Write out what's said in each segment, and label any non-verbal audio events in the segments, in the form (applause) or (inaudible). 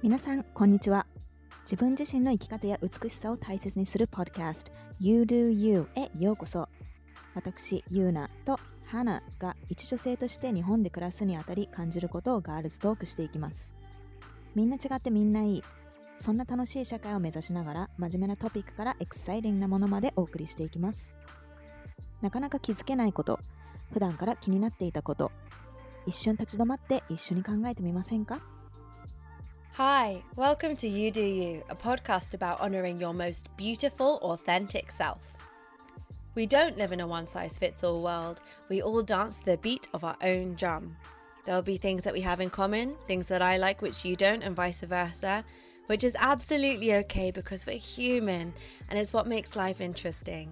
皆さん、こんにちは。自分自身の生き方や美しさを大切にするポッドキャスト You Do You へようこそ。私、ユーナとハナが一女性として日本で暮らすにあたり感じることをガールズトークしていきます。みんな違ってみんないい。そんな楽しい社会を目指しながら真面目なトピックからエクサイティングなものまでお送りしていきます。なかなか気づけないこと、普段から気になっていたこと、一瞬立ち止まって一緒に考えてみませんか？Hi, welcome to You Do You, a podcast about honoring your most beautiful, authentic self. We don't live in a one size fits all world. We all dance to the beat of our own drum. There'll be things that we have in common, things that I like which you don't, and vice versa, which is absolutely okay because we're human and it's what makes life interesting.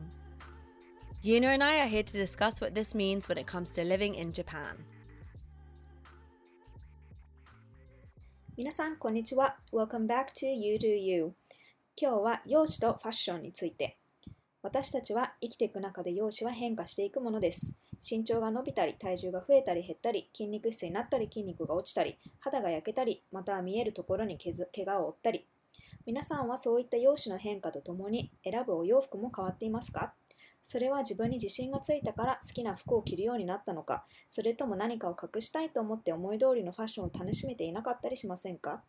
Yuna and I are here to discuss what this means when it comes to living in Japan. 皆さん、こんにちは。Welcome back to You Do You。今日は容姿とファッションについて。私たちは生きていく中で容姿は変化していくものです。身長が伸びたり、体重が増えたり減ったり、筋肉質になったり、筋肉が落ちたり、肌が焼けたり、または見えるところにけず怪我を負ったり。皆さんはそういった容姿の変化とともに選ぶお洋服も変わっていますか？それは自分に自信がついたから好きな服を着るようになったのか、それとも何かを隠したいと思って思い通りのファッションを楽しめていなかったりしませんか？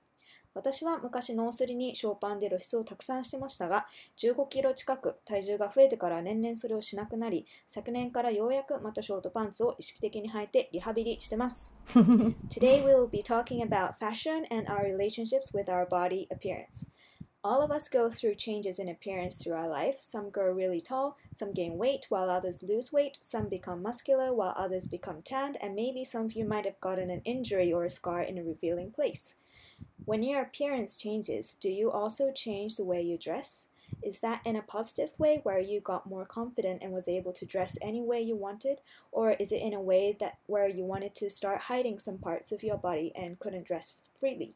私は昔ノースリにショーパンで露出をたくさんしてましたが、15キロ近く体重が増えてから年々それをしなくなり、昨年からようやくまたショートパンツを意識的に履いてリハビリしてます。(laughs) Today we will be talking about fashion and our relationships with our body appearance. All of us go through changes in appearance through our life. Some grow really tall, some gain weight, while others lose weight, some become muscular, while others become tanned, and maybe some of you might have gotten an injury or a scar in a revealing place. When your appearance changes, do you also change the way you dress? Is that in a positive way where you got more confident and was able to dress any way you wanted, or is it in a way that where you wanted to start hiding some parts of your body and couldn't dress freely?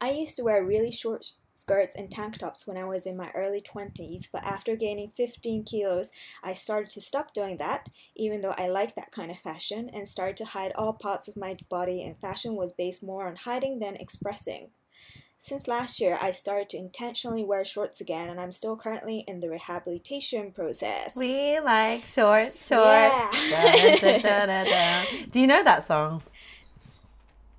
I used to wear really short skirts and tank tops when I was in my early 20s, but after gaining 15 kilos, I started to stop doing that, even though I liked that kind of fashion, and started to hide all parts of my body, and fashion was based more on hiding than expressing. Since last year, I started to intentionally wear shorts again, and I'm still currently in the rehabilitation process. We like shorts, short. Yeah. (laughs) Da, da, da, da. Do you know that song?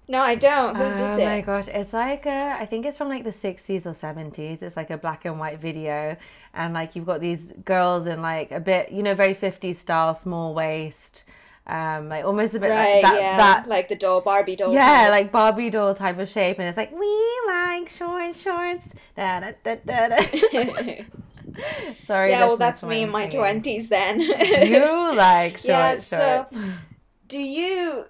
No, I don't. Whose oh is it? my gosh, it's like a, I think it's from like the 60s or 70s. It's like a black and white video, and like you've got these girls in like a bit, you know, very 50s style, small waist, um, like almost a bit Right, like that, yeah. that like the doll, Barbie doll. yeah, of- like Barbie doll type of shape, and it's like we like short shorts. Da, da, da, da, da. (laughs) (laughs) Sorry. yeah, well, that's me in my 20s then. You like (laughs) short Yeah, shorts. so- do you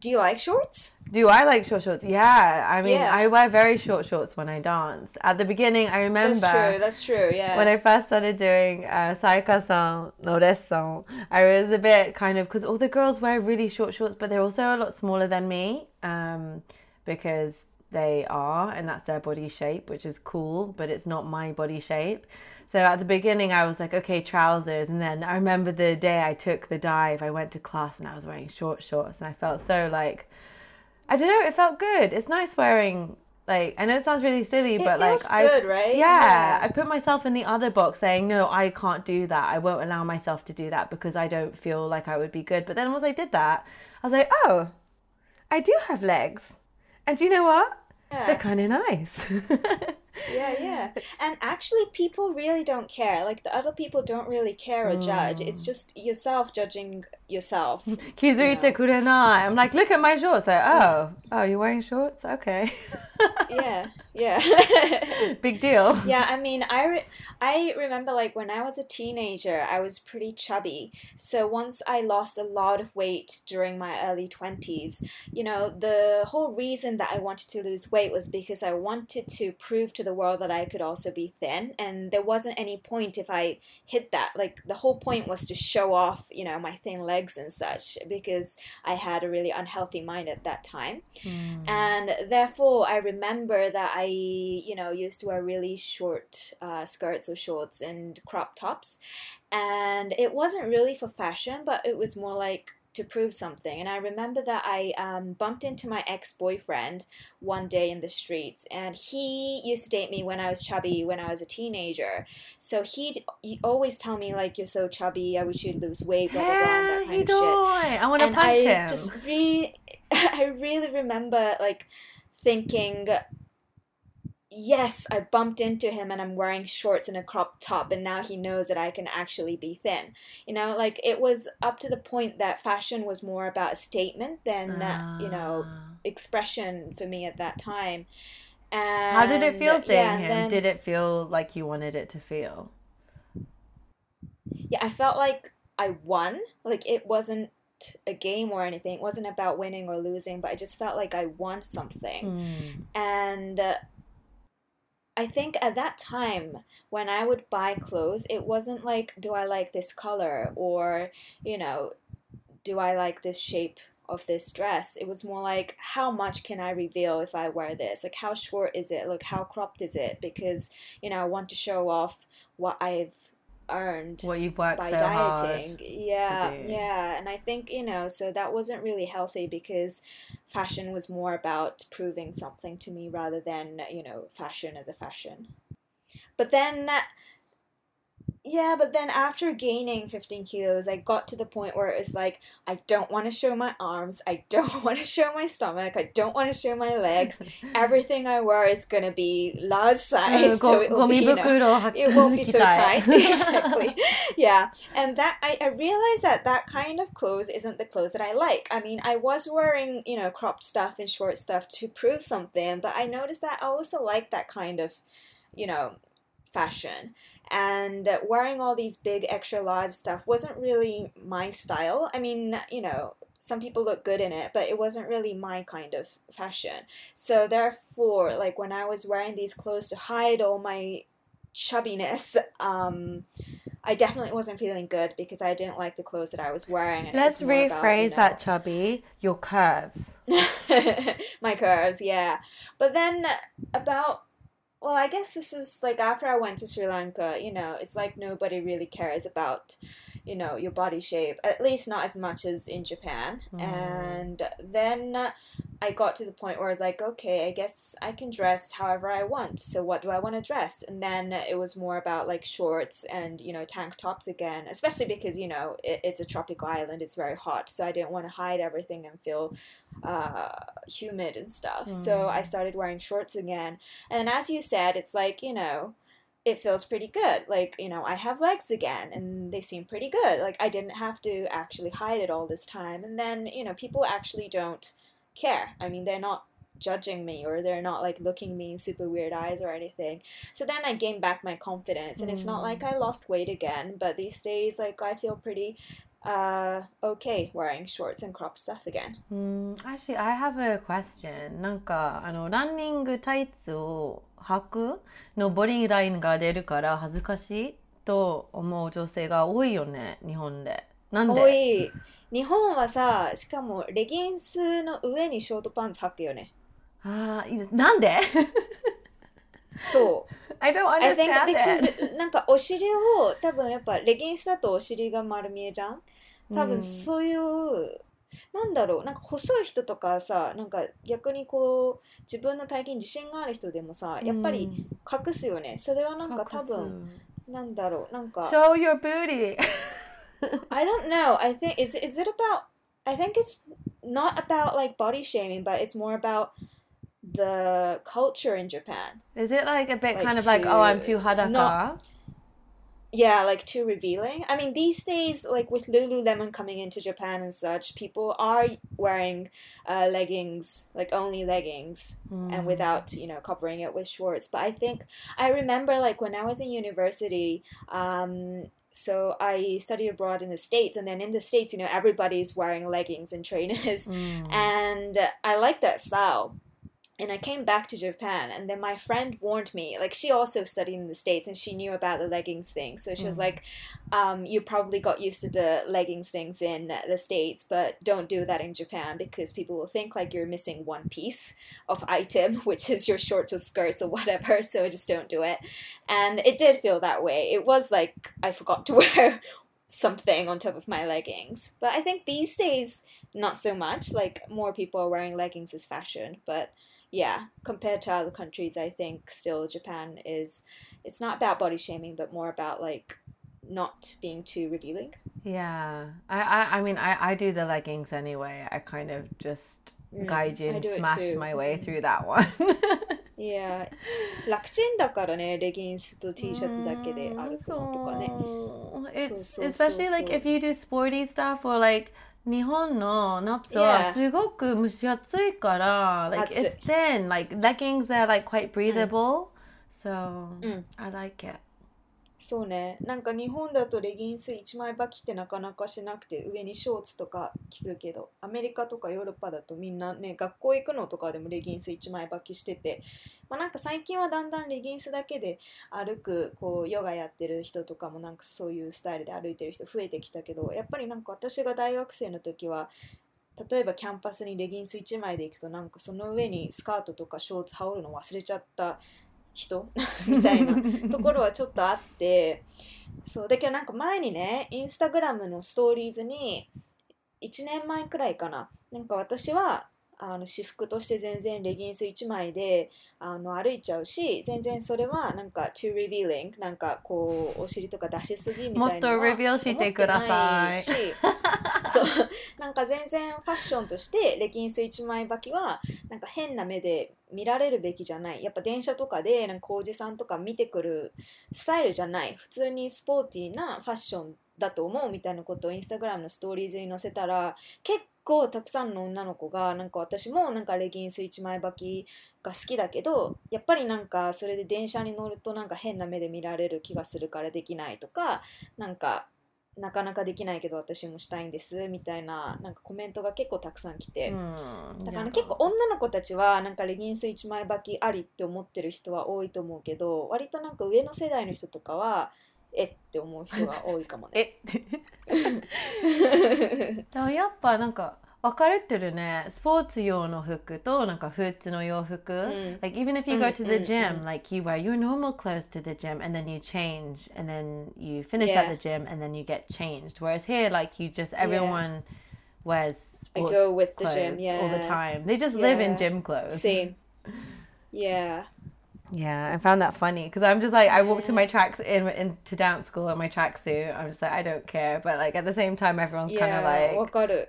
do you like shorts? Do I like short shorts? Yeah. I mean, Yeah. I wear very short shorts when I dance. At the beginning, I remember That's true. That's true. Yeah. when I first started doing uh, Saika-san no Desu, I was a bit kind of because all the girls wear really short shorts, but they're also a lot smaller than me um, because they are, and that's their body shape, which is cool, but it's not my body shape. So at the beginning, I was like, okay, trousers. And then I remember the day I took the dive, I went to class and I was wearing short shorts, and I felt so like, I don't know, it felt good. It's nice wearing. Like I know it sounds really silly, It but like feels I good, right? yeah, Yeah. I put myself in the other box saying, no, I can't do that. I won't allow myself to do that because I don't feel like I would be good. But then once I did that, I was like, oh, I do have legs. And do you know what? They're kind of nice. (laughs) yeah, yeah. (laughs) And actually, people really don't care. Like the other people don't really care or judge. It's mm. just yourself judging yourself. (laughs) Kizuite kurena. I'm like, look at my shorts. Like, oh, oh, you're wearing shorts? Okay. yeah. (laughs) yeah. (laughs) Big deal. (laughs) Yeah, I mean, I, re- I remember like when I was a teenager, I was pretty chubby. So once I lost a lot of weight during my early 20s, you know, the whole reason that I wanted to lose weight was because I wanted to prove to the world that I could also be thin. And there wasn't any point if I hit that. Like, the whole point was to show off, you know, my thin legs and such because I had a really unhealthy mind at that time hmm. and therefore i remember that i you know used to wear really short uh, skirts or shorts and crop tops and it wasn't really for fashion but it was more like to prove something. And I remember that I um, bumped into my ex boyfriend one day in the streets, and he used to date me when I was chubby, when I was a teenager. So he'd, he'd always tell me, like, you're so chubby, I wish you'd lose weight, blah, blah, blah, and that kind of shit. I want to punch I him. just re- (laughs) I really remember, like, thinking, yes, I bumped into him and I'm wearing shorts and a crop top, and now he knows that I can actually be thin. You know, like it was up to the point that fashion was more about a statement than, uh, you know, Ah. expression for me at that time. And How did it feel seeing yeah, and him? then- Did it feel like you wanted it to feel? yeah, I felt like I won. Like it wasn't a game or anything. It wasn't about winning or losing, but I just felt like I won something. Mm. And uh, I think at that time, when I would buy clothes, it wasn't like, do I like this color? Or, you know, do I like this shape of this dress? It was more like, how much can I reveal if I wear this? Like, how short is it? Like, how cropped is it? Because, you know, I want to show off what I've earned What you've worked by so dieting. hard. Yeah, yeah. And I think, you know, so that wasn't really healthy because fashion was more about proving something to me rather than, you know, fashion as a fashion. But then, yeah, but then after gaining 15 kilos, I got to the point where it was like, I don't want to show my arms. I don't (laughs) want to show my stomach. I don't want to show my legs. Everything I wear is going to be large size. so it, will be, you know, it won't be so (laughs) tight. (laughs) exactly. Yeah. And that I, I realized that that kind of clothes isn't the clothes that I like. I mean, I was wearing, you know, cropped stuff and short stuff to prove something, but I noticed that I also like that kind of, you know, fashion. And wearing all these big extra large stuff wasn't really my style. I mean, you know, some people look good in it, but it wasn't really my kind of fashion. So therefore, like when I was wearing these clothes to hide all my chubbiness, um, I definitely wasn't feeling good because I didn't like the clothes that I was wearing. Let's was more about, you rephrase know, that, Chubby. Your curves. (laughs) my curves, yeah. But then about well, I guess this is like after I went to Sri Lanka, you know, it's like nobody really cares about, you know, your body shape, at least not as much as in Japan. Mm. And then I got to the point where I was like, okay, I guess I can dress however I want. So what do I want to dress? And then it was more about like shorts and, you know, tank tops again, especially because, you know, it, it's a tropical island, it's very hot. So I didn't want to hide everything and feel uh, humid and stuff. So I started wearing shorts again. And as you said, it's like, you know, it feels pretty good. Like, you know, I have legs again and they seem pretty good. Like, I didn't have to actually hide it all this time. And then, you know, people actually don't care. I mean, they're not judging me or they're not like looking me in super weird eyes or anything. So then I gained back my confidence and it's not like I lost weight again, but these days like I feel pretty uh okay wearing shorts and cropped stuff again. うん、actually, I have a question. なんか、あの、ランニングタイツを 履くのボディラインが出るから恥ずかしいと思う女性が多いよね、日本で。なんで？多い。日本はさ、しかもレギンスの上にショートパンツ履くよね。ああ、いいです。なんで？そう。I don't understand because なんかお尻を多分やっぱレギンスだとお尻が丸見えじゃん？多うん分そういう、なんだろうなんか細い人とかさなんか逆にこう自分の体型に自信がある人でもさやっぱり隠すよねそれはなんか多分なんだろうなんか Show your booty. I don't know I think is is it about I think it's not about like body shaming but it's more about the culture in Japan Is it like a bit Like kind of like, oh, I'm to too hadaka? not- Yeah, like too revealing. I mean, these days, like with Lululemon coming into Japan and such, people are wearing uh, leggings, like only leggings, Mm. and without, you know, covering it with shorts. But I think I remember, like, when I was in university, um, so I studied abroad in the States, and then in the States, you know, everybody's wearing leggings and trainers Mm. (laughs) and I like that style. And I came back to Japan, and then my friend warned me. Like she also studied in the states, and she knew about the leggings thing. So she was Mm. like, um, "You probably got used to the leggings things in the states, but don't do that in Japan because people will think like you're missing one piece of item, (laughs) which is your shorts or skirts or whatever. (laughs) So just don't do it." And it did feel that way. It was like I forgot to (laughs) wear something on top of my leggings. But I think these days, not so much. Like, more people are wearing leggings as fashion. But yeah, compared to other countries, I think still Japan is, it's not about body shaming, but more about like not being too revealing. Yeah, I, I, I mean, I, I do the leggings anyway. I kind of just Mm, gaijin I do it smash too. my way through that one. (laughs) いや、楽ちんだからね、レギンスと T シャツだけで歩くのとかね。 So, it's, そうそうそう especially like そう if you do sporty stuff or like 日本の夏は Yeah. すごく蒸し暑いから、like 暑い it's thin, like leggings are like quite breathable, so うん I like it. そうね、なんか日本だとレギンス一枚履きってなかなかしなくて上にショーツとか着るけどアメリカとかヨーロッパだとみんなね学校行くのとかでもレギンス一枚履きしてて、まあ、なんか最近はだんだんレギンスだけで歩くこうヨガやってる人とかもなんかそういうスタイルで歩いてる人増えてきたけどやっぱりなんか私が大学生の時は例えばキャンパスにレギンス1枚で行くとなんかその上にスカートとかショーツ羽織るの忘れちゃった人？(laughs) みたいな (laughs) ところはちょっとあってそうだけどなんか前にねインスタグラムのストーリーズに1年前くらいかな。なんか私はあの私服として全然レギンス1枚であの歩いちゃうし全然それはなんか too revealing なんかこうお尻とか出しすぎみたいなもっと reveal してください。(laughs) そう。なんか全然ファッションとしてレギンス1枚履きはなんか変な目で見られるべきじゃない。やっぱ電車とかでなんかおじさんとか見てくるスタイルじゃない。普通にスポーティーなファッションだと思うみたいなことをインスタグラムのストーリーズに載せたら結構たくさんの女の子がなんか私もなんかレギンス1枚履きが好きだけどやっぱりなんかそれで電車に乗るとなんか変な目で見られる気がするからできないとかなんかなかなかできないけど私もしたいんですみたいななんかコメントが結構たくさん来て、うんだからね、結構女の子たちはなんかレギンス1枚履きありって思ってる人は多いと思うけど割となんか上の世代の人とかはえって思う人が多いかもね。えでもやっぱなんか分かれてるねスポーツ用の服となんか普通の洋服、ん like (laughs) (laughs) even if you go to the うんうん gym、うん like you wear your normal clothes to the gym and then you change and then you finish Yeah. at the gym and then you get changed whereas here like you just everyone wears I sports go with the clothes gym, yeah. all the time they just live in Yeah. gym clothes Same. Yeah. Yeah, I found that funny because I'm just like I walk to my tracks in into dance school in my tracksuit. I'm just like I don't care, but like at the same time, everyone's yeah, kind of like,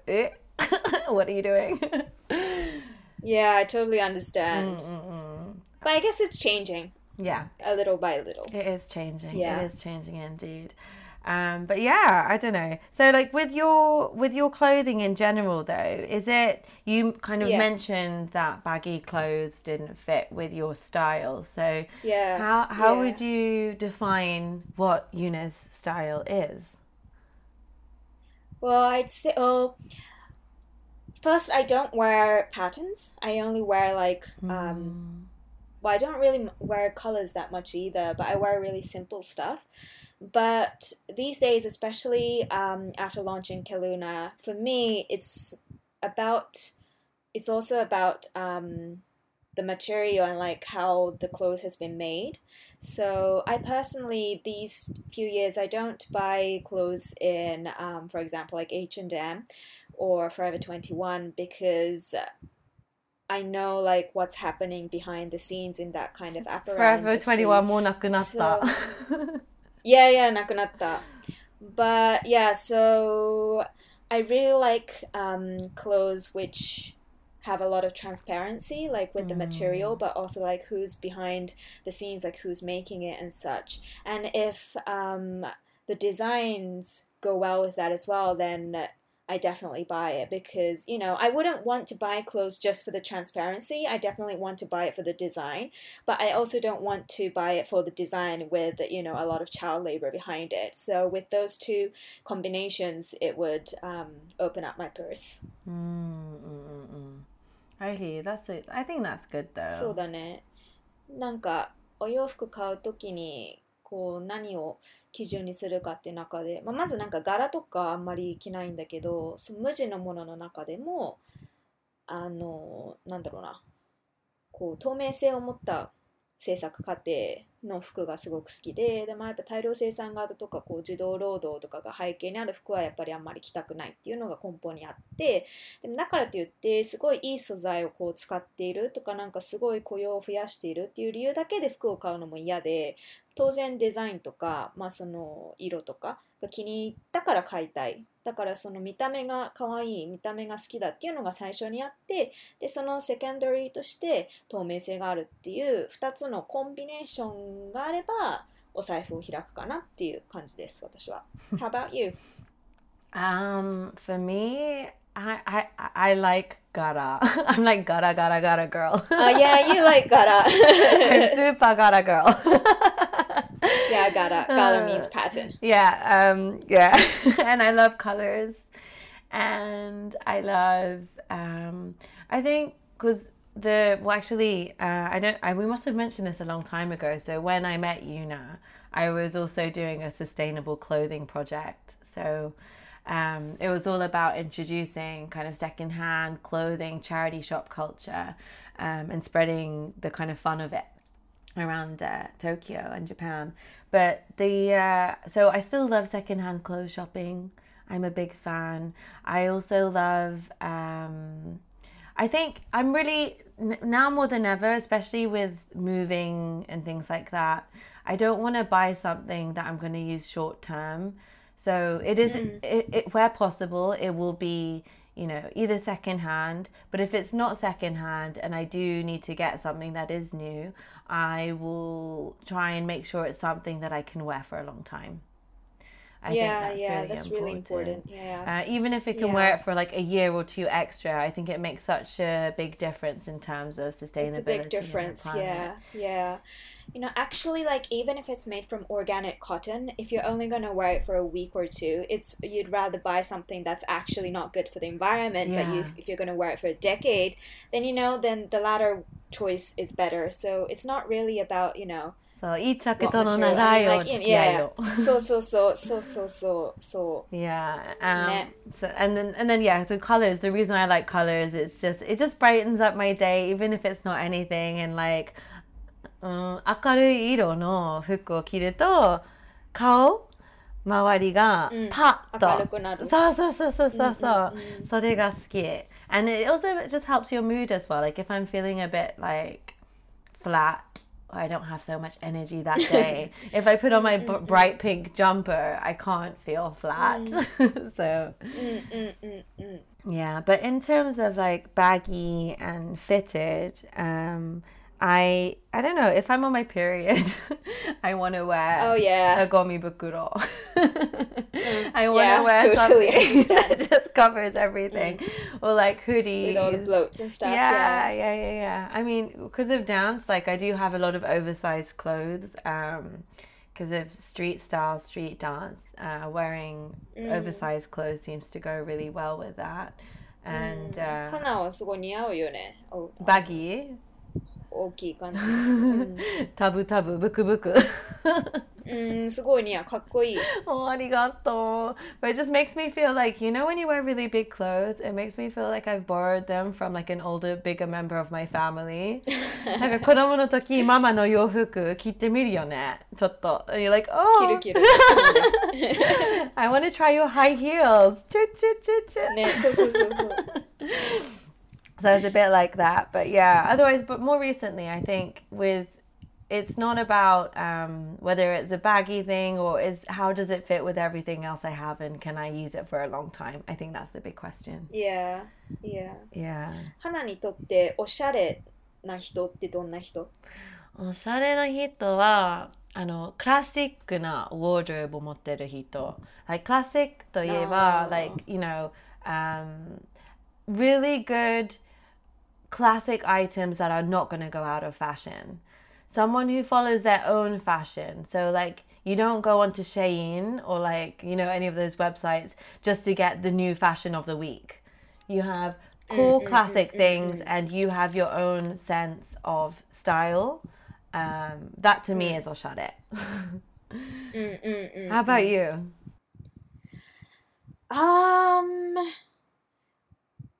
eh? (laughs) what are you doing? (laughs) yeah, I totally understand. Mm-mm-mm. But I guess it's changing. Yeah, a little by little. It is changing. Yeah, it is changing indeed. Um, but yeah, I don't know. So like with your with your clothing in general though, is it you kind of Yeah. mentioned that baggy clothes didn't fit with your style. So Yeah. How how yeah. would you define what Yuna's style is? Well, I'd say, oh, first, I don't wear patterns. I only wear like, um, well, I don't really wear colors that much either, but I wear really simple stuff. But these days, especially um, after launching Kaluna, for me, it's about it's also about um, the material and like how the clothes has been made. So I personally these few years I don't buy clothes in, um, for example, like H and M or Forever Twenty One because I know like what's happening behind the scenes in that kind of apparel. Forever Twenty One more so, (laughs) Yeah, yeah, Nakunatta. But yeah, so I really like um, clothes which have a lot of transparency, like with mm. the material, but also like who's behind the scenes, like who's making it and such. And if um, the designs go well with that as well, then I definitely buy it because you know I wouldn't want to buy clothes just for the transparency. I definitely want to buy it for the design, but I also don't want to buy it for the design with you know a lot of child labor behind it. So with those two combinations, it would um, open up my purse. Mm, mm, mm, mm. Really, that's it. I think that's good though. そうだね。なんかお洋服買うときに こう何を基準にするかって中で、まあ、まずなんか柄とかあんまり着ないんだけどその無地のものの中でもあのなんだろうなこう透明性を持った制作過程の服がすごく好きでで、まあ、やっぱ大量生産型とかこう児童労働とかが背景にある服はやっぱりあんまり着たくないっていうのが根本にあってでもだからといってすごいいい素材をこう使っているとかなんかすごい雇用を増やしているっていう理由だけで服を買うのも嫌で当然デザインとか、まあ、その色とかが気に入ったから買いたいだからその見た目が可愛い見た目が好きだっていうのが最初にあってでそのセカンダリーとして透明性があるっていう2つのコンビネーションがあればお財布を開くかなっていう感じです私は (laughs) How about you? Um, for me, I I I like gara. (laughs) I'm like gara gara gara girl. Uh, yeah, you like gara. (laughs) I'm super gara girl. Yeah, gara. Gara means pattern. yeah, um, yeah, (laughs) and I love colors, and I love. Um, I think because the well, actually, uh, I don't. I, we must have mentioned this a long time ago. So when I met Yuna, I was also doing a sustainable clothing project. So. Um, it was all about introducing kind of secondhand clothing, charity shop culture, um, and spreading the kind of fun of it around uh, Tokyo and Japan. But the uh, so I still love secondhand clothes shopping. I'm a big fan. I also love. Um, I think I'm really n- now more than ever, especially with moving and things like that. I don't want to buy something that I'm going to use short term. So it is it, it, where possible, it will be you know either second hand. But if it's not second hand, and I do need to get something that is new, I will try and make sure it's something that I can wear for a long time. I yeah, yeah, that's really important. important. Yeah. Uh, even if it can Yeah. wear it for like a year or two extra, I think it makes such a big difference in terms of sustainability. It's a big difference. Yeah, yeah You know, actually, like even if it's made from organic cotton, if you're only gonna wear it for a week or two, it's you'd rather buy something that's actually not good for the environment. But you, Yeah. if you're gonna wear it for a decade, then you know, then the latter choice is better. So it's not really about you know そう、いいジャケ what ットの material. 長 I い mean, を like 付 in, き合い yeah. を。 So so so so so so so. Yeah. Um, Net. so and then and then yeah, so colors. The reason I like colors, it's just it just brightens up my day, even if it's not anything. And like, うん、明るい色の服を着ると顔周りがうんパッと、明るくなるそうそうそうそうそうそう、うんうんうんそれが好き。And it also just helps your mood as well. Like if I'm feeling a bit like flat. or I don't have so much energy that (laughs) day. if I put on my b- bright pink jumper, I can't feel flat. (laughs) so, うんうんうんうん。 yeah, but in terms of like baggy and fitted, um, I I don't know if I'm on my period, (laughs) I want to wear Oh yeah. a gomi bukuro. (laughs) I want to yeah, wear totally something understand. (laughs) that just covers everything, or like hoodies. With all the bloats and stuff. Yeah, Yeah. yeah, yeah, yeah. I mean, because of dance, like I do have a lot of oversized clothes. Um, because of street style, street dance, uh, wearing oversized clothes seems to go really well with that. And uh, 花はすごい似合うよね。お baggy, 大きい感じ。うん、tabu tabu, buku buku. うん、すごい似合う。かっこいい。oh, arigato. But it just makes me feel like, you know, when you wear really big clothes, it makes me feel like I've borrowed them from like an older, bigger member of my family. なんか子供の時、ママの洋服着てみるよね。ちょっと。And you're like, 着 oh, る着る。I want to try your high heels. Choo, choo, choo, choo. ね、そうそうそうそう。so I was a bit like that, but yeah. Otherwise, but more recently, I think with it's not about um, whether it's a baggy thing or is how does it fit with everything else I have and can I use it for a long time? I think that's the big question. Yeah, yeah, yeah. 花にとっておしゃれな人ってどんな人？おしゃれな人はあのクラシックなウォードローブを持ってる人。Like クラシックといえば、like you know、um, really good classic items that are not going to go out of fashion. Someone who follows their own fashion. So, like, you don't go onto Shein or like, you know, any of those websites just to get the new fashion of the week. You have mm, cool mm, mm, classic mm, things mm, and you have your own sense of style. Um, that to me mm. is Oshare. (laughs) How about you? Um,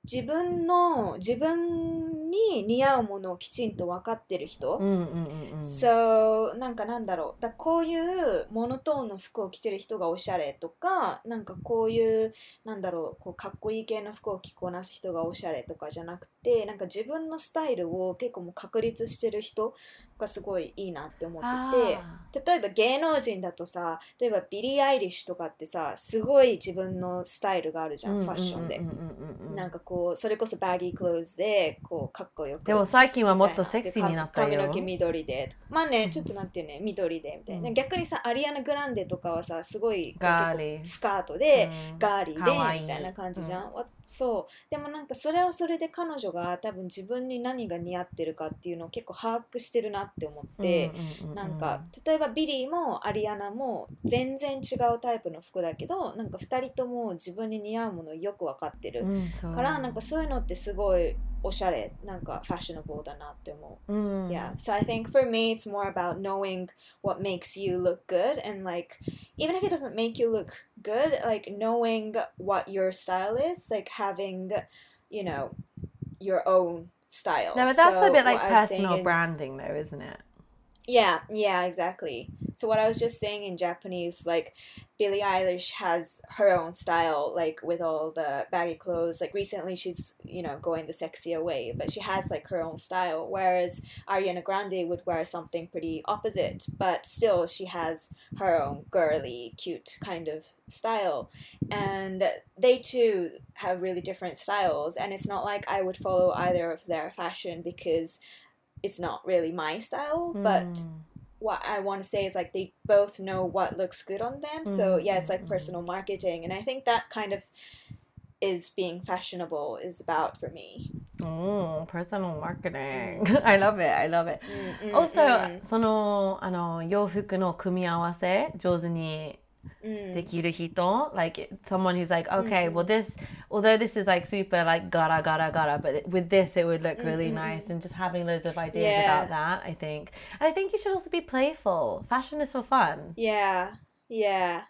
自分の自分にに似合うものをきちんと分かってる人、うんうんうんうん。So なんかなんだろう。だこういうモノトーンの服を着てる人がおしゃれとかなんかこういうなんだろう。こうかっこいい系の服を着こなす人がおしゃれとかじゃなくてなんか自分のスタイルを結構もう確立してる人がすごいいいなって思ってて。例えば芸能人だとさ例えばビリー・アイリッシュとかってさすごい自分のスタイルがあるじゃん、ファッションで、なんかこうそれこそバーギークローズでこうかっこよくでも最近はもっとセクシーになったよ。髪の毛緑でまあねちょっとなんていうね緑でみたいな、うん。逆にさアリアナ・グランデとかはさすごいスカートで、うん。ガーリーでみたいな感じじゃん、わそう。でもなんかそれはそれで彼女が多分自分に何が似合ってるかっていうのを結構把握してるなって思って、うんうんなんか例えばビリーもアリアナも全然違うタイプの服だけどなんか2人とも自分に似合うものをよく分かってる、からなんかそういうのってすごいおしゃれなんかファッショナブルだなって思う。うん Yeah, so I think for me it's more about knowing what makes you look good and like even if it doesn't make you look good, like knowing what your style is, like having you know your own style. No, but that's So a bit like what I was saying personal in- branding, though, isn't it? Yeah, yeah, exactly. So what I was just saying in Japanese, like Billie Eilish has her own style, like with all the baggy clothes. Like recently, she's you know going the sexier way, but she has like her own style. Whereas Ariana Grande would wear something pretty opposite, but still she has her own girly, cute kind of style. And they too have really different styles, and it's not like I would follow either of their fashion because it's not really my style, but Mm. what I want to say is like they both know what looks good on them. So Mm, yeah, it's like mm, mm. personal marketing, and I think that kind of is being fashionable is about for me. Oh, personal marketing. (laughs) I love it. I love it. Mm, mm, Also, mm, そのあの洋服の組み合わせ上手に mm. de like someone who's like, okay, mm. well this, although this is like super like gara gara gara, but with this it would look really mm-hmm. nice, and just having loads of ideas yeah. about that, I think. And I think you should also be playful. Fashion is for fun. Yeah, yeah.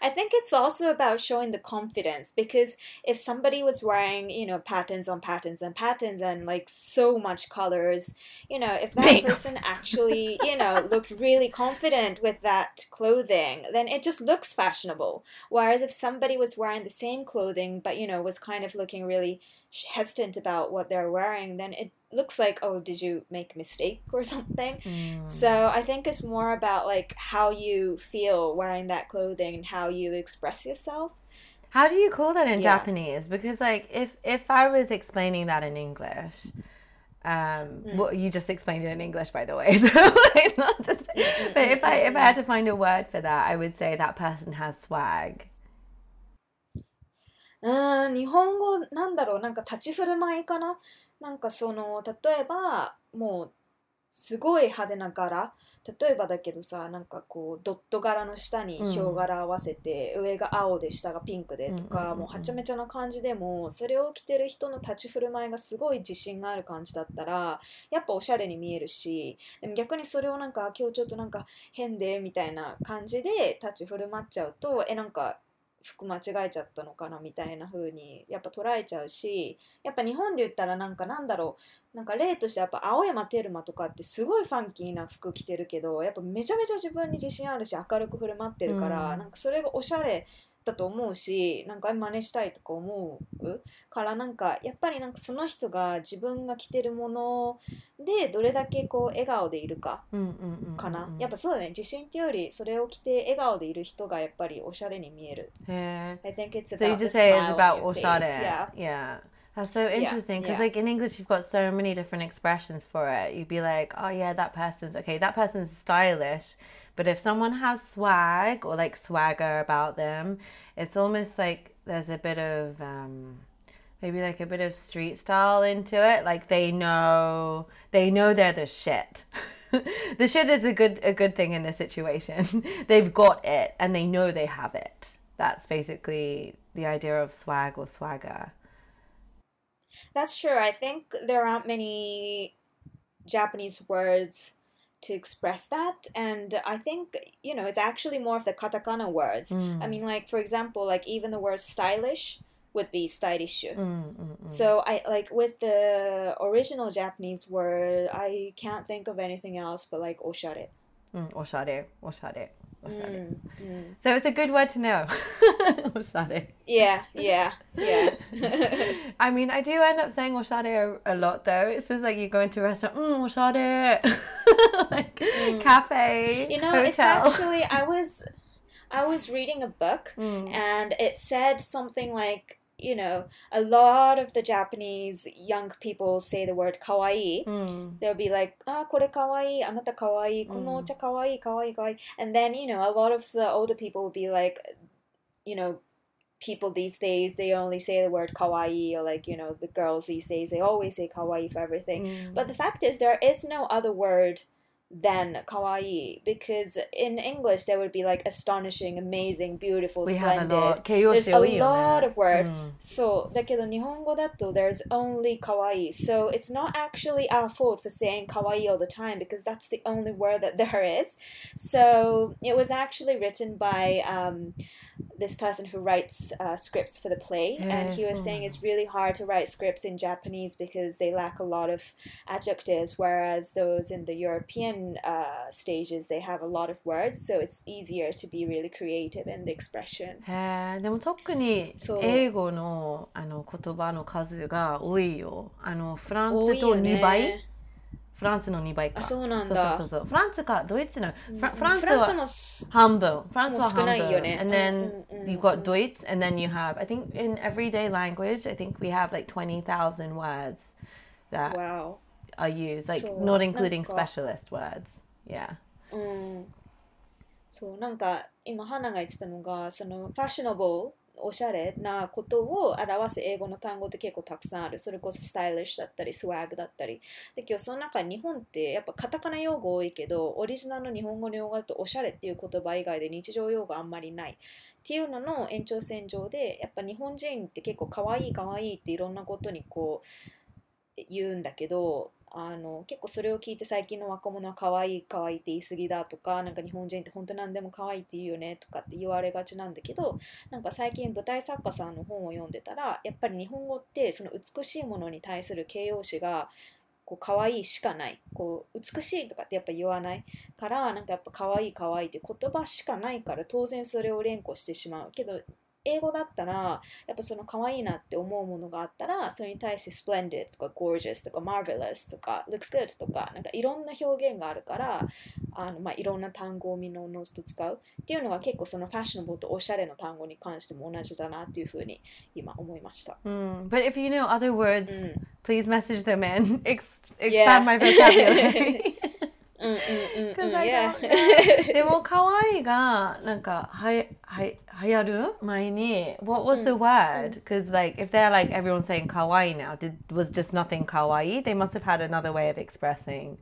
I think it's also about showing the confidence because if somebody was wearing, you know, patterns on patterns and patterns and like so much colors, you know, if that person actually, you know, looked really confident with that clothing, then it just looks fashionable. Whereas if somebody was wearing the same clothing but, you know, was kind of looking really hesitant about what they're wearing, then it looks like, oh, did you make a mistake (laughs) or something? Mm. So I think it's more about like how you feel wearing that clothing and how you express yourself. How do you call that in Yeah. Japanese? Because like if if I was explaining that in English, um, Mm. well, you just explained it in English, by the way. (laughs) So it's not just, Mm, but if I if I had to find a word for that, I would say that person has swag. うーん、日本語なんだろう、なんか立ち振る舞いかな？なんかその、例えばもうすごい派手な柄。例えばだけどさ、なんかこうドット柄の下にヒョウ柄合わせて、上が青で下がピンクでとか、うんうんうんうんもうはちゃめちゃな感じでもそれを着てる人の立ち振る舞いがすごい自信がある感じだったらやっぱおしゃれに見えるしでも逆にそれをなんか今日ちょっとなんか変でみたいな感じで立ち振る舞っちゃうとえなんか服間違えちゃったのかなみたいな風にやっぱ捉えちゃうしやっぱ日本で言ったらなんかなんだろうなんか例としてやっぱ青山テルマとかってすごいファンキーな服着てるけどやっぱめちゃめちゃ自分に自信あるし明るく振る舞ってるから、うん。なんかそれがおしゃれだと思うしなんか真似したいとか思うからなんかやっぱりなんかその人が自分が着てるものでどれだけこう笑顔でいるかかな、やっぱそうだね自信っていうよりそれを着て笑顔でいる人がやっぱりおしゃれに見える Yeah. I think it's So you about just say it's about on your face. oshare. Yeah. Yeah. That's so interesting because, yeah. like in English, you've got so many different expressions for it. You'd be like, "Oh yeah, that person's okay. That person's stylish." But if someone has swag or like swagger about them, it's almost like there's a bit of um, maybe like a bit of street style into it. Like they know they know they're the shit. (laughs) the shit is a good a good thing in this situation. (laughs) They've got it and they know they have it. That's basically the idea of swag or swagger. That's true. I think there aren't many Japanese words to express that and i think you know it's actually more of the katakana words. Mm. i mean like for example like even the word stylish would be stylish. Mm, mm, mm. so i like with the original japanese word i can't think of anything else but like oshare. Mm, oshare oshare. Mm, mm. So it's a good word to know. (laughs) oshade. Yeah, yeah, yeah. (laughs) I mean, I do end up saying oshade a, a lot though. It's just like you go into a restaurant, mm, oshade, (laughs) like mm. cafe, you know, hotel. it's actually I was I was reading a book mm. and it said something like you know, a lot of the Japanese young people say the word kawaii. Mm. They'll be like, ah, kore kawaii, anata kawaii, hmm. kono ocha kawaii, kawaii, kawaii. And then, you know, a lot of the older people will be like, you know, people these days they only say the word kawaii or like you know the girls these days they always say kawaii for everything mm. but the fact is there is no other word than kawaii because in English there would be like astonishing, amazing, beautiful, We have a splendid. lot. 形容 There's 詞 a 多いよね。 lot of word. うん、 So, だけど日本語だと there's only kawaii. So it's not actually our fault for saying kawaii all the time because that's the only word that there is. So it was actually written by um, this person who writes uh, scripts for the play, and he was Yes. saying it's really hard to write scripts in Japanese because they lack a lot of adjectives, whereas those in the European uh, stages they have a lot of words, so it's easier to be really creative in the expression. へえでも特にそう英語のあの言葉の数が多いよ。あのフランスと多いよね2倍、 フランスの2倍か。あそうなんそうだそうそうそうフランスかドイツのフラうんフランスフランスはもす半分。フランスは半もう少ないよ分。ね And then うんうんうん you've got Deutsch and then you have I think in everyday language I think we have like 20,000 words that Wow. are used like そう not including なんか specialist words. Yeah. うん。そう、なんか今、花が言ってたのが、そのファッショナブル、 おしゃれなことを表す英語の単語って結構たくさんある。それこそスタイリッシュだったり、スワッグだったり。で、今日その中日本ってやっぱカタカナ用語多いけど、オリジナルの日本語の用語だとおしゃれっていう言葉以外で日常用語あんまりない。っていうのの延長線上で、やっぱ日本人って結構可愛い可愛いっていろんなことにこう言うんだけど、あの結構それを聞いて最近の若者は可愛い可愛いって言い過ぎだとかなんか日本人って本当何でも可愛いって言うよねとかって言われがちなんだけどなんか最近舞台作家さんの本を読んでたらやっぱり日本語ってその美しいものに対する形容詞がこう可愛いしかない。こう美しいとかってやっぱ言わないからなんかやっぱ可愛い可愛いって言葉しかないから当然それを連呼してしまうけど英語だったらやっぱその可愛いなって思うものがあったらそれに対して splendid とか gorgeous とか marvelous とか looks good とかなんかいろんな表現があるからあの、まあ、いろんな単語をみんなおのずと使うっていうのが結構そのファッショナブルとおしゃれの単語に関しても同じだなっていうふうに今思いました。Mm. But if you know other words, うん、please message them in. Ex- expand Yeah. my vocabulary. (laughs) でも可愛いがなんかはやはや流行る前に (laughs) What was the word? Because like if they're like everyone's saying 可愛い now, did was just nothing 可愛い They must have had another way of expressing.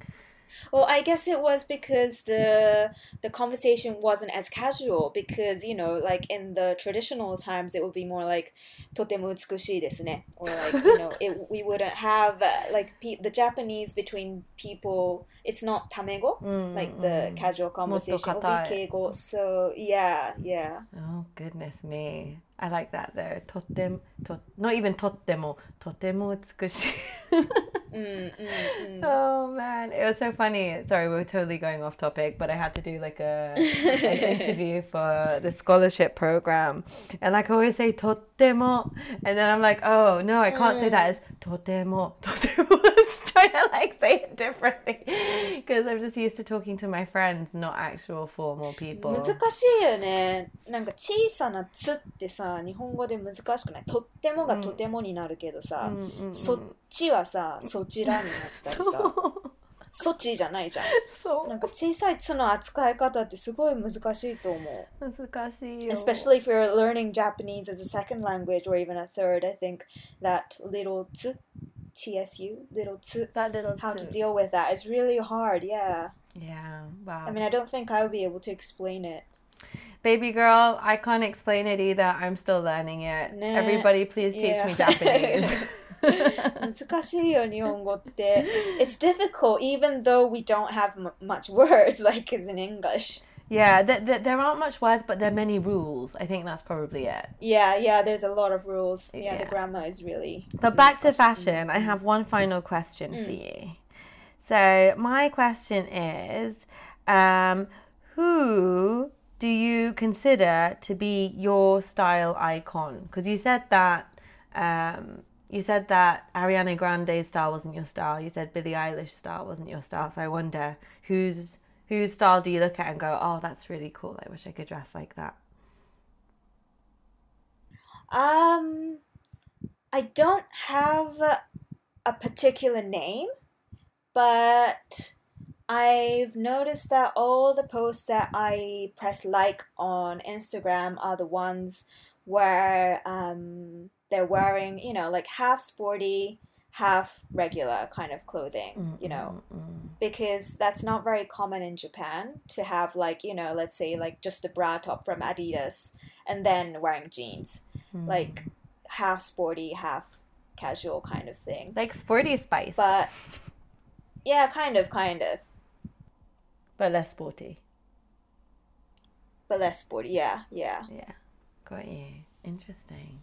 Well, I guess it was because the the conversation wasn't as casual because you know, like in the traditional times, it would be more like とても美しいですね or like you know, it we wouldn't have uh, like pe- the Japanese between people. it's not Tamego, mm, like the mm. casual conversation Okay. So yeah, yeah. Oh goodness me. I like that though. Totem to not even totemo. Totemo itsukushi. Mm, mm, mm, Oh man. It was so funny. Sorry, we were totally going off topic, but I had to do like a an (laughs) interview for the scholarship program. And like I always say totemo and then I'm like, oh no, I can't say that. It's totemo (laughs) totemo Trying to like say it differently because I'm just used to talking to my friends, not actual formal people. 難しいよね。なんか小さな「つ」ってさ、日本語で難しくないとってもがとてもになるけどさ、Mm, mm, そっ mm. ちはさ、そちらになったりさ、そっちじゃないじゃん。そうなんか小さい「つ」の扱い方ってすごい難しいと思う。難しいよ。Especially if you're learning Japanese as a second language or even a third, I think that little つ、TSU, little つ, that little how to too. deal with that is really hard, yeah. Yeah, wow. I mean, I don't think I would be able to explain it. Baby girl, I can't explain it either. I'm still learning it. Nah. Everybody, please teach Yeah. me Japanese. (laughs) (laughs) 難しいよ日本語って。It's difficult even though we don't have m- much words (laughs) like as in English. yeah, th- th- there aren't much words, but there are many rules. I think that's probably it. Yeah, yeah, there's a lot of rules. Yeah, the grammar is really. But back to fashion, I have one final question Mm. for you. So my question is, um, who do you consider to be your style icon? Because you said that um, you said that Ariana Grande's style wasn't your style. You said Billie Eilish's style wasn't your style. So I wonder whose whose style do you look at and go, oh, that's really cool. I wish I could dress like that. Um, I don't have a, particular name, but I've noticed that all the posts that I press like on Instagram are the ones where um, they're wearing, you know, like half sporty, half regular kind of clothing, mm, you know, Mm-mm-mm. because that's not very common in Japan to have like, you know, let's say like just a bra top from Adidas and then wearing jeans Mm. like half sporty, half casual kind of thing. like sporty spice, But yeah, kind of, kind of, but less sporty. but less sporty. Yeah, yeah. Yeah, got you. Interesting.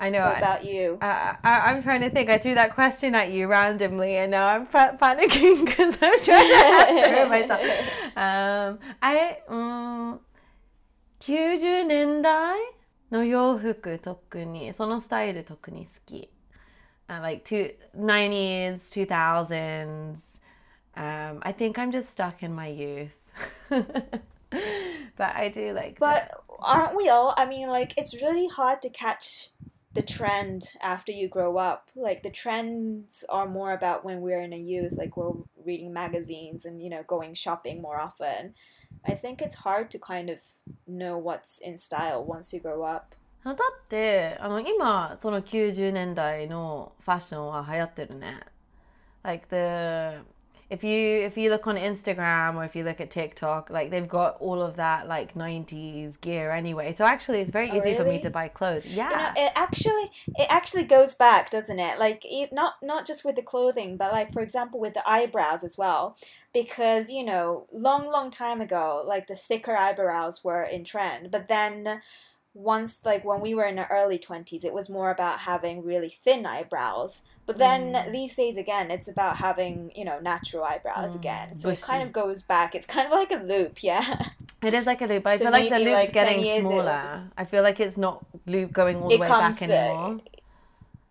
I know. What I, about you? I, I, I'm trying to think. I threw that question at you randomly, and now I'm pa- panicking (laughs) because I'm trying to answer it myself. (laughs) Um, I um, 90年代の洋服特にそのスタイル特に好き。Uh, like two, 90s, 2000s. Um, I think I'm just stuck in my youth. (laughs) but I do like. But aren't we all? I mean, like it's really hard to catch the trend after you grow up. Like the trends are more about when we're in a youth, like we're reading magazines and you know going shopping more often. I think it's hard to kind of know what's in style once you grow up. あだってあの今その90年代のファッションは流行ってるね。Like the if you if you look on Instagram or if you look at TikTok, like they've got all of that like 90s gear anyway. So actually it's very Oh, easy for me to buy clothes. Yeah. You know, it actually it actually goes back, doesn't it? Like not not just with the clothing, but like for example with the eyebrows as well. Because you know, long long time ago, like the thicker eyebrows were in trend, but then once like when we were in the early 20s it was more about having really thin eyebrows but then Mm. these days again it's about having you know natural eyebrows Mm, again so it kind of goes back it's kind of like a loop yeah It is like a loop, but I feel like the loop's like, getting smaller. I feel like it's not loop going all the way back uh, anymore.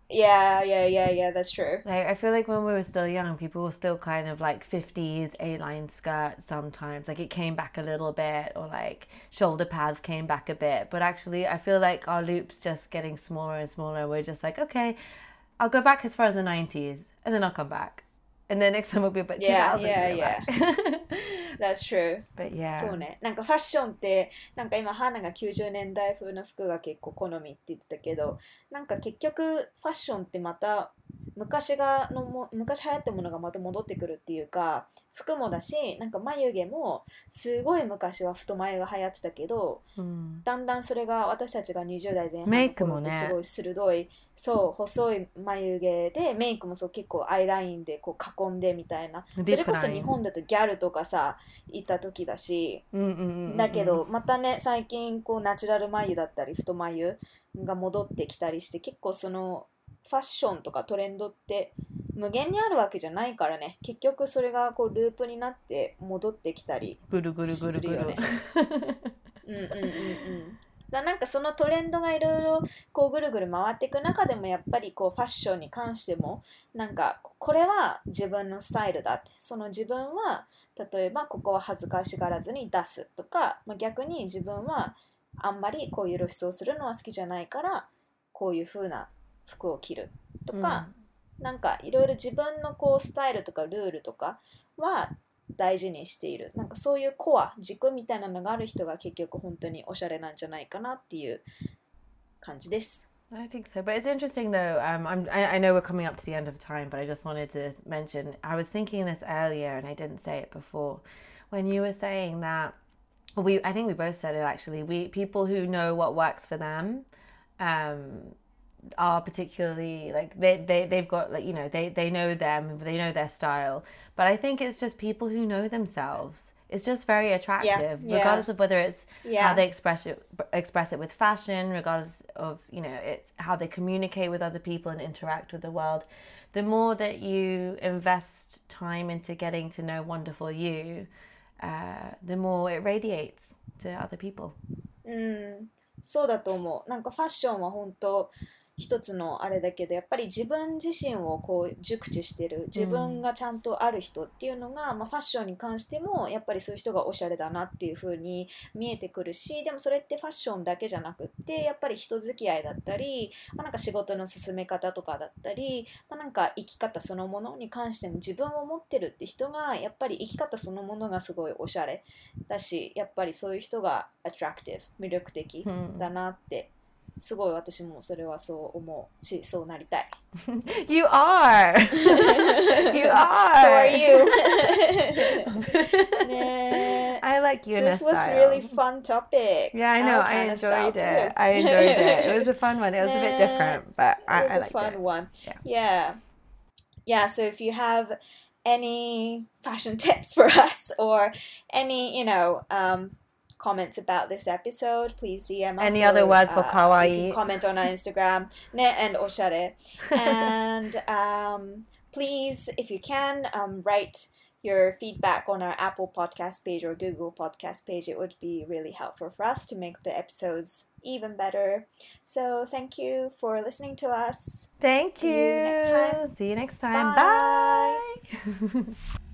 yeah yeah yeah yeah that's true Like I feel like when we were still young, people were still kind of like fifties A-line skirts sometimes. Like it came back a little bit, or like shoulder pads came back a bit. But actually, I feel like our loops just getting smaller and smaller. We're just like, okay, I'll go back as far as the nineties, and then I'll come back, and then next time will be about two Yeah, thousand. yeah, (laughs) that's true but yeah. そうね。なんかファッションって、なんか今、花が90年代風の服が結構好みって言ってたけど、なんか結局、ファッションってまた、 昔がのも、昔流行ったものがまた戻ってくるっていうか、服もだし、なんか眉毛も、すごい昔は太眉が流行ってたけど、うん。だんだんそれが私たちが20代前半メイのクもね。頃ってすごい鋭い、そう、細い眉毛で、メイクもそう結構アイラインでこう囲んでみたいな。それこそ日本だとギャルとかさ、いた時だし、だけどまたね最近こうナチュラル眉だったり太眉が戻ってきたりして結構そのファッションとかトレンドって無限にあるわけじゃないからね。結局それがこうループになって戻ってきたりぐるぐるぐるぐるするよね。うんうんうんうん。だなんかそのトレンドがいろいろこうぐるぐる回っていく中でもやっぱりこうファッションに関してもなんかこれは自分のスタイルだって。その自分は例えばここは恥ずかしがらずに出すとか、まあ、逆に自分はあんまりこういう露出をするのは好きじゃないからこういう風な服を着るとか、なんかいろいろ自分のこうスタイルとかルールとかは大事にしているなんかそういうコア軸みたいなのがある人が結局本当におしゃれなんじゃないかなっていう感じです。I think so, but it's interesting though. Um, I'm, I, I know we're coming up to the end of time, but I just wanted to mention. I was thinking this earlier, and I didn't say it before, when you were saying that. We, I think we both said it actually. We people who know what works for them, um, are particularly like they, they they've got like you know they they know them they know their style but i think it's just people who know themselves it's just very attractive, yeah. regardless of whether it's Yeah. how they express it express it with fashion, regardless of you know it's how they communicate with other people and interact with the world. The more that you invest time into getting to know wonderful you, uh, the more it radiates to other people. うん、そうだと思う。なんかファッションは本当 一つのあれだけどやっぱり自分自身をこう熟知してる自分がちゃんとある人っていうのが、まあ、ファッションに関してもやっぱりそういう人がおしゃれだなっていう風に見えてくるしでもそれってファッションだけじゃなくってやっぱり人付き合いだったり、まあ、なんか仕事の進め方とかだったり、まあ、なんか生き方そのものに関しても自分を持ってるって人がやっぱり生き方そのものがすごいおしゃれだしやっぱりそういう人が attractive 魅力的うん。だなってすごい私もそれはそう思うしそうなりたい。 (laughs) You are. (laughs) (laughs) you are. So are you. ねえ I like So Yuna's this was style. really fun topic. Yeah, I know. like I Hannah's style enjoyed it. too. I enjoyed it. It was a fun one. It was a bit Nah, different, but I, it was I a liked fun it. one. Yeah. yeah. Yeah, so if you have any fashion tips for us or any, you know, um, comments about this episode, please DM us. Any other or, words for uh, kawaii? You can comment on our Instagram, (laughs) ne and oshare. (laughs) and um, please, if you can, um, write your feedback on our Apple podcast page or Google podcast page. It would be really helpful for us to make the episodes even better. So thank you for listening to us. Thank See you. you next time. See you next time. Bye. Bye. (laughs)